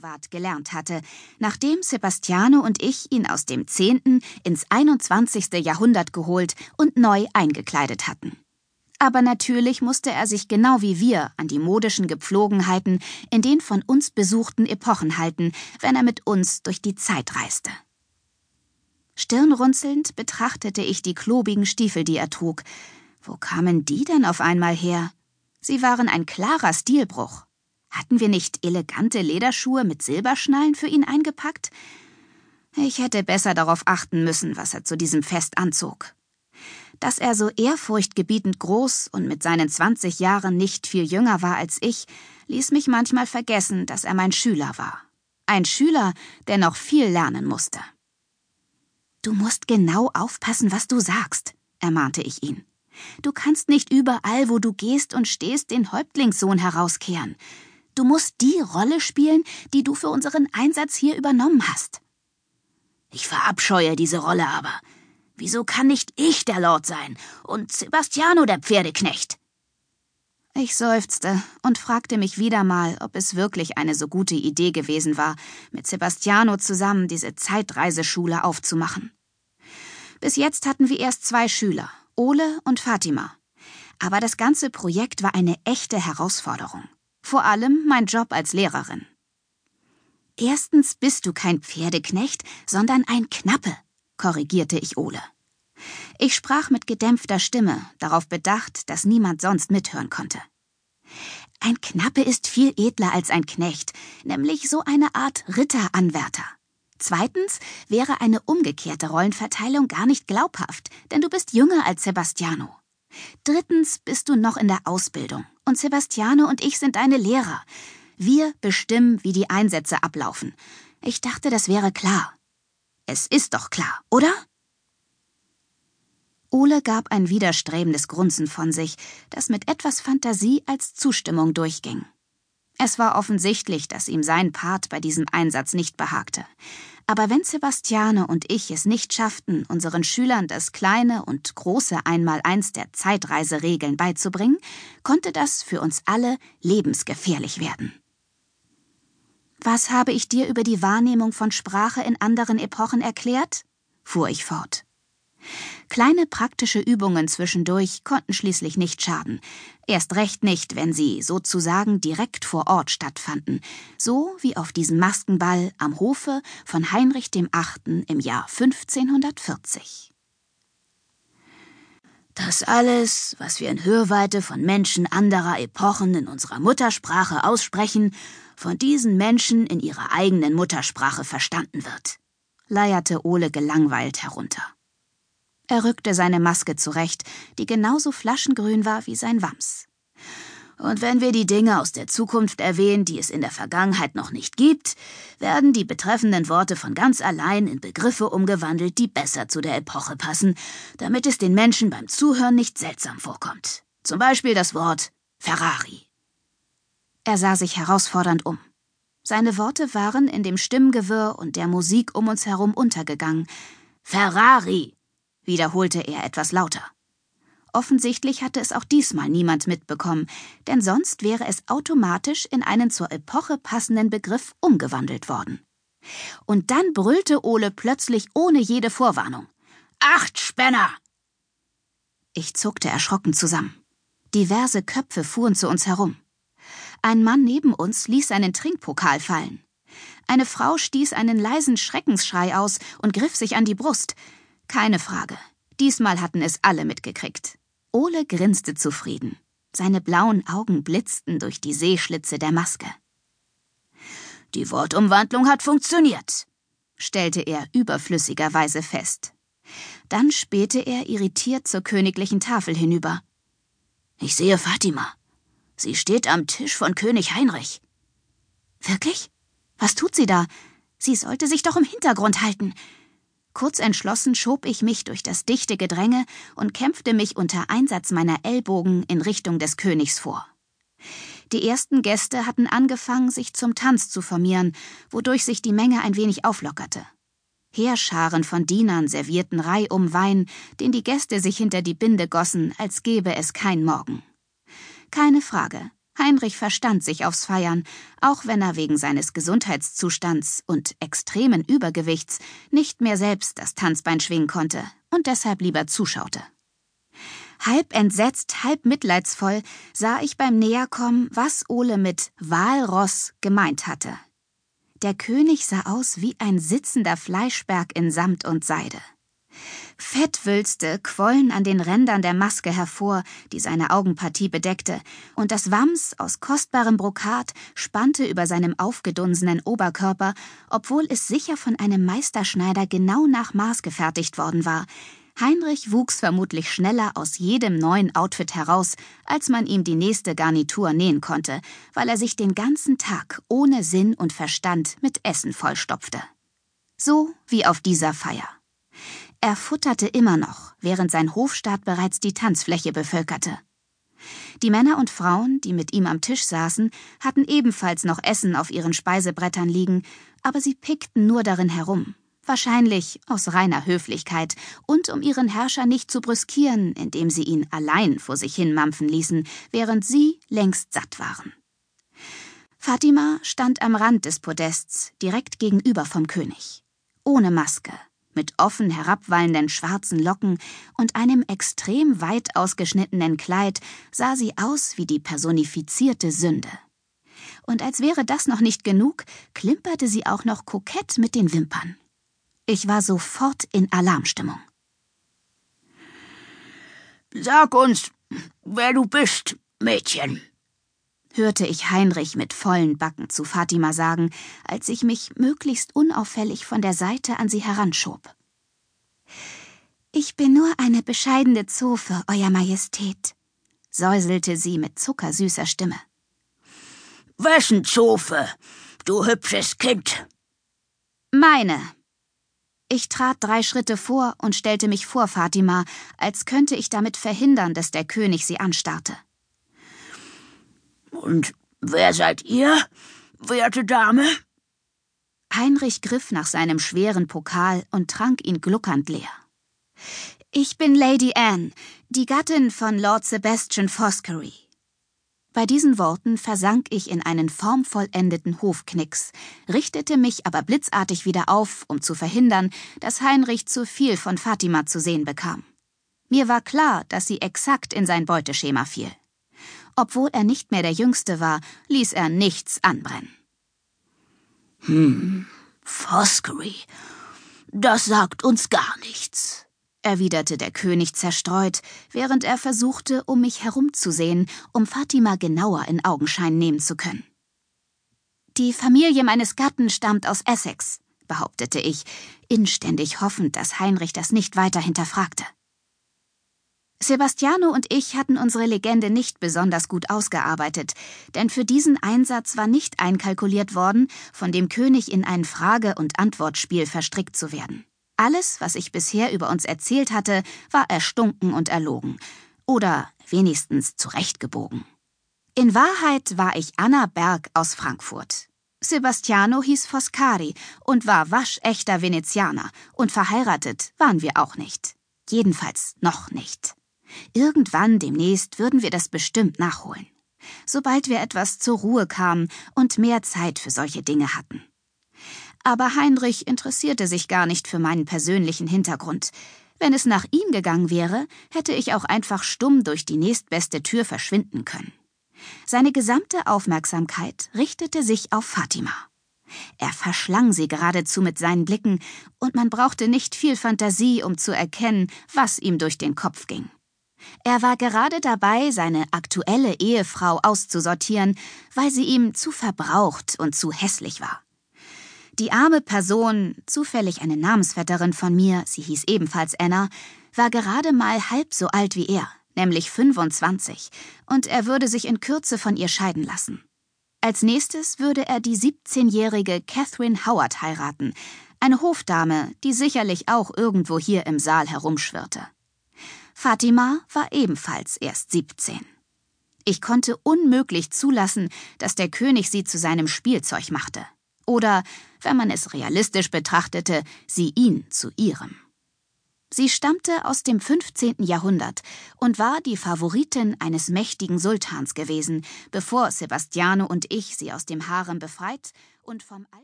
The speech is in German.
Gegenwart gelernt hatte, nachdem Sebastiano und ich ihn aus dem 10. ins 21. Jahrhundert geholt und neu eingekleidet hatten. Aber natürlich musste er sich genau wie wir an die modischen Gepflogenheiten in den von uns besuchten Epochen halten, wenn er mit uns durch die Zeit reiste. Stirnrunzelnd betrachtete ich die klobigen Stiefel, die er trug. Wo kamen die denn auf einmal her? Sie waren ein klarer Stilbruch. Hatten wir nicht elegante Lederschuhe mit Silberschnallen für ihn eingepackt? Ich hätte besser darauf achten müssen, was er zu diesem Fest anzog. Dass er so ehrfurchtgebietend groß und mit seinen 20 Jahren nicht viel jünger war als ich, ließ mich manchmal vergessen, dass er mein Schüler war. Ein Schüler, der noch viel lernen musste. Du musst genau aufpassen, was du sagst, ermahnte ich ihn. Du kannst nicht überall, wo du gehst und stehst, den Häuptlingssohn herauskehren. Du musst die Rolle spielen, die du für unseren Einsatz hier übernommen hast. Ich verabscheue diese Rolle aber. Wieso kann nicht ich der Lord sein und Sebastiano der Pferdeknecht? Ich seufzte und fragte mich wieder mal, ob es wirklich eine so gute Idee gewesen war, mit Sebastiano zusammen diese Zeitreiseschule aufzumachen. Bis jetzt hatten wir erst zwei Schüler, Ole und Fatima. Aber das ganze Projekt war eine echte Herausforderung. Vor allem mein Job als Lehrerin. Erstens bist du kein Pferdeknecht, sondern ein Knappe, korrigierte ich Ole. Ich sprach mit gedämpfter Stimme, darauf bedacht, dass niemand sonst mithören konnte. Ein Knappe ist viel edler als ein Knecht, nämlich so eine Art Ritteranwärter. Zweitens wäre eine umgekehrte Rollenverteilung gar nicht glaubhaft, denn du bist jünger als Sebastiano. Drittens bist du noch in der Ausbildung und Sebastiano und ich sind deine Lehrer. Wir bestimmen, wie die Einsätze ablaufen. Ich dachte, das wäre klar. Es ist doch klar, oder? Ole gab ein widerstrebendes Grunzen von sich, das mit etwas Fantasie als Zustimmung durchging. Es war offensichtlich, dass ihm sein Part bei diesem Einsatz nicht behagte. Aber wenn Sebastiane und ich es nicht schafften, unseren Schülern das kleine und große Einmaleins der Zeitreiseregeln beizubringen, konnte das für uns alle lebensgefährlich werden. Was habe ich dir über die Wahrnehmung von Sprache in anderen Epochen erklärt? fuhr ich fort. Kleine praktische Übungen zwischendurch konnten schließlich nicht schaden, erst recht nicht, wenn sie sozusagen direkt vor Ort stattfanden, so wie auf diesem Maskenball am Hofe von Heinrich dem Achten im Jahr 1540. Das alles, was wir in Hörweite von Menschen anderer Epochen in unserer Muttersprache aussprechen, von diesen Menschen in ihrer eigenen Muttersprache verstanden wird, leierte Ole gelangweilt herunter. Er rückte seine Maske zurecht, die genauso flaschengrün war wie sein Wams. Und wenn wir die Dinge aus der Zukunft erwähnen, die es in der Vergangenheit noch nicht gibt, werden die betreffenden Worte von ganz allein in Begriffe umgewandelt, die besser zu der Epoche passen, damit es den Menschen beim Zuhören nicht seltsam vorkommt. Zum Beispiel das Wort Ferrari. Er sah sich herausfordernd um. Seine Worte waren in dem Stimmgewirr und der Musik um uns herum untergegangen. Ferrari, wiederholte er etwas lauter. Offensichtlich hatte es auch diesmal niemand mitbekommen, denn sonst wäre es automatisch in einen zur Epoche passenden Begriff umgewandelt worden. Und dann brüllte Ole plötzlich ohne jede Vorwarnung. Acht Spänner! Ich zuckte erschrocken zusammen. Diverse Köpfe fuhren zu uns herum. Ein Mann neben uns ließ seinen Trinkpokal fallen. Eine Frau stieß einen leisen Schreckensschrei aus und griff sich an die Brust. Keine Frage. Diesmal hatten es alle mitgekriegt. Ole grinste zufrieden. Seine blauen Augen blitzten durch die Seeschlitze der Maske. Die Wortumwandlung hat funktioniert, stellte er überflüssigerweise fest. Dann spähte er irritiert zur königlichen Tafel hinüber. Ich sehe Fatima. Sie steht am Tisch von König Heinrich. Wirklich? Was tut sie da? Sie sollte sich doch im Hintergrund halten. Kurz entschlossen schob ich mich durch das dichte Gedränge und kämpfte mich unter Einsatz meiner Ellbogen in Richtung des Königs vor. Die ersten Gäste hatten angefangen, sich zum Tanz zu formieren, wodurch sich die Menge ein wenig auflockerte. Heerscharen von Dienern servierten reihum Wein, den die Gäste sich hinter die Binde gossen, als gäbe es kein Morgen. Keine Frage, Heinrich verstand sich aufs Feiern, auch wenn er wegen seines Gesundheitszustands und extremen Übergewichts nicht mehr selbst das Tanzbein schwingen konnte und deshalb lieber zuschaute. Halb entsetzt, halb mitleidsvoll sah ich beim Näherkommen, was Ole mit Walross gemeint hatte. Der König sah aus wie ein sitzender Fleischberg in Samt und Seide. Fettwülste quollen an den Rändern der Maske hervor, die seine Augenpartie bedeckte, und das Wams aus kostbarem Brokat spannte über seinem aufgedunsenen Oberkörper, obwohl es sicher von einem Meisterschneider genau nach Maß gefertigt worden war. Heinrich wuchs vermutlich schneller aus jedem neuen Outfit heraus, als man ihm die nächste Garnitur nähen konnte, weil er sich den ganzen Tag ohne Sinn und Verstand mit Essen vollstopfte. So wie auf dieser Feier. Er futterte immer noch, während sein Hofstaat bereits die Tanzfläche bevölkerte. Die Männer und Frauen, die mit ihm am Tisch saßen, hatten ebenfalls noch Essen auf ihren Speisebrettern liegen, aber sie pickten nur darin herum, wahrscheinlich aus reiner Höflichkeit und um ihren Herrscher nicht zu brüskieren, indem sie ihn allein vor sich hin mampfen ließen, während sie längst satt waren. Fatima stand am Rand des Podests, direkt gegenüber vom König. Ohne Maske, mit offen herabwallenden schwarzen Locken und einem extrem weit ausgeschnittenen Kleid sah sie aus wie die personifizierte Sünde. Und als wäre das noch nicht genug, klimperte sie auch noch kokett mit den Wimpern. Ich war sofort in Alarmstimmung. Sag uns, wer du bist, Mädchen, hörte ich Heinrich mit vollen Backen zu Fatima sagen, als ich mich möglichst unauffällig von der Seite an sie heranschob. Ich bin nur eine bescheidene Zofe, Euer Majestät, säuselte sie mit zuckersüßer Stimme. Wessen Zofe, du hübsches Kind? Meine. Ich trat drei Schritte vor und stellte mich vor Fatima, als könnte ich damit verhindern, dass der König sie anstarrte. Und wer seid ihr, werte Dame? Heinrich griff nach seinem schweren Pokal und trank ihn gluckernd leer. Ich bin Lady Anne, die Gattin von Lord Sebastian Foskery. Bei diesen Worten versank ich in einen formvollendeten Hofknicks, richtete mich aber blitzartig wieder auf, um zu verhindern, dass Heinrich zu viel von Fatima zu sehen bekam. Mir war klar, dass sie exakt in sein Beuteschema fiel. Obwohl er nicht mehr der Jüngste war, ließ er nichts anbrennen. Hm, Foskery, das sagt uns gar nichts, erwiderte der König zerstreut, während er versuchte, um mich herumzusehen, um Fatima genauer in Augenschein nehmen zu können. Die Familie meines Gatten stammt aus Essex, behauptete ich, inständig hoffend, dass Heinrich das nicht weiter hinterfragte. Sebastiano und ich hatten unsere Legende nicht besonders gut ausgearbeitet, denn für diesen Einsatz war nicht einkalkuliert worden, von dem König in ein Frage- und Antwortspiel verstrickt zu werden. Alles, was ich bisher über uns erzählt hatte, war erstunken und erlogen. Oder wenigstens zurechtgebogen. In Wahrheit war ich Anna Berg aus Frankfurt. Sebastiano hieß Foscari und war waschechter Venezianer, und verheiratet waren wir auch nicht. Jedenfalls noch nicht. Irgendwann demnächst würden wir das bestimmt nachholen. Sobald wir etwas zur Ruhe kamen und mehr Zeit für solche Dinge hatten. Aber Heinrich interessierte sich gar nicht für meinen persönlichen Hintergrund. Wenn es nach ihm gegangen wäre, hätte ich auch einfach stumm durch die nächstbeste Tür verschwinden können. Seine gesamte Aufmerksamkeit richtete sich auf Fatima. Er verschlang sie geradezu mit seinen Blicken, und man brauchte nicht viel Fantasie, um zu erkennen, was ihm durch den Kopf ging. Er war gerade dabei, seine aktuelle Ehefrau auszusortieren, weil sie ihm zu verbraucht und zu hässlich war. Die arme Person, zufällig eine Namensvetterin von mir, sie hieß ebenfalls Anna, war gerade mal halb so alt wie er, nämlich 25, und er würde sich in Kürze von ihr scheiden lassen. Als nächstes würde er die 17-jährige Catherine Howard heiraten, eine Hofdame, die sicherlich auch irgendwo hier im Saal herumschwirrte. Fatima war ebenfalls erst 17. Ich konnte unmöglich zulassen, dass der König sie zu seinem Spielzeug machte. Oder, wenn man es realistisch betrachtete, sie ihn zu ihrem. Sie stammte aus dem 15. Jahrhundert und war die Favoritin eines mächtigen Sultans gewesen, bevor Sebastiano und ich sie aus dem Harem befreit und vom Al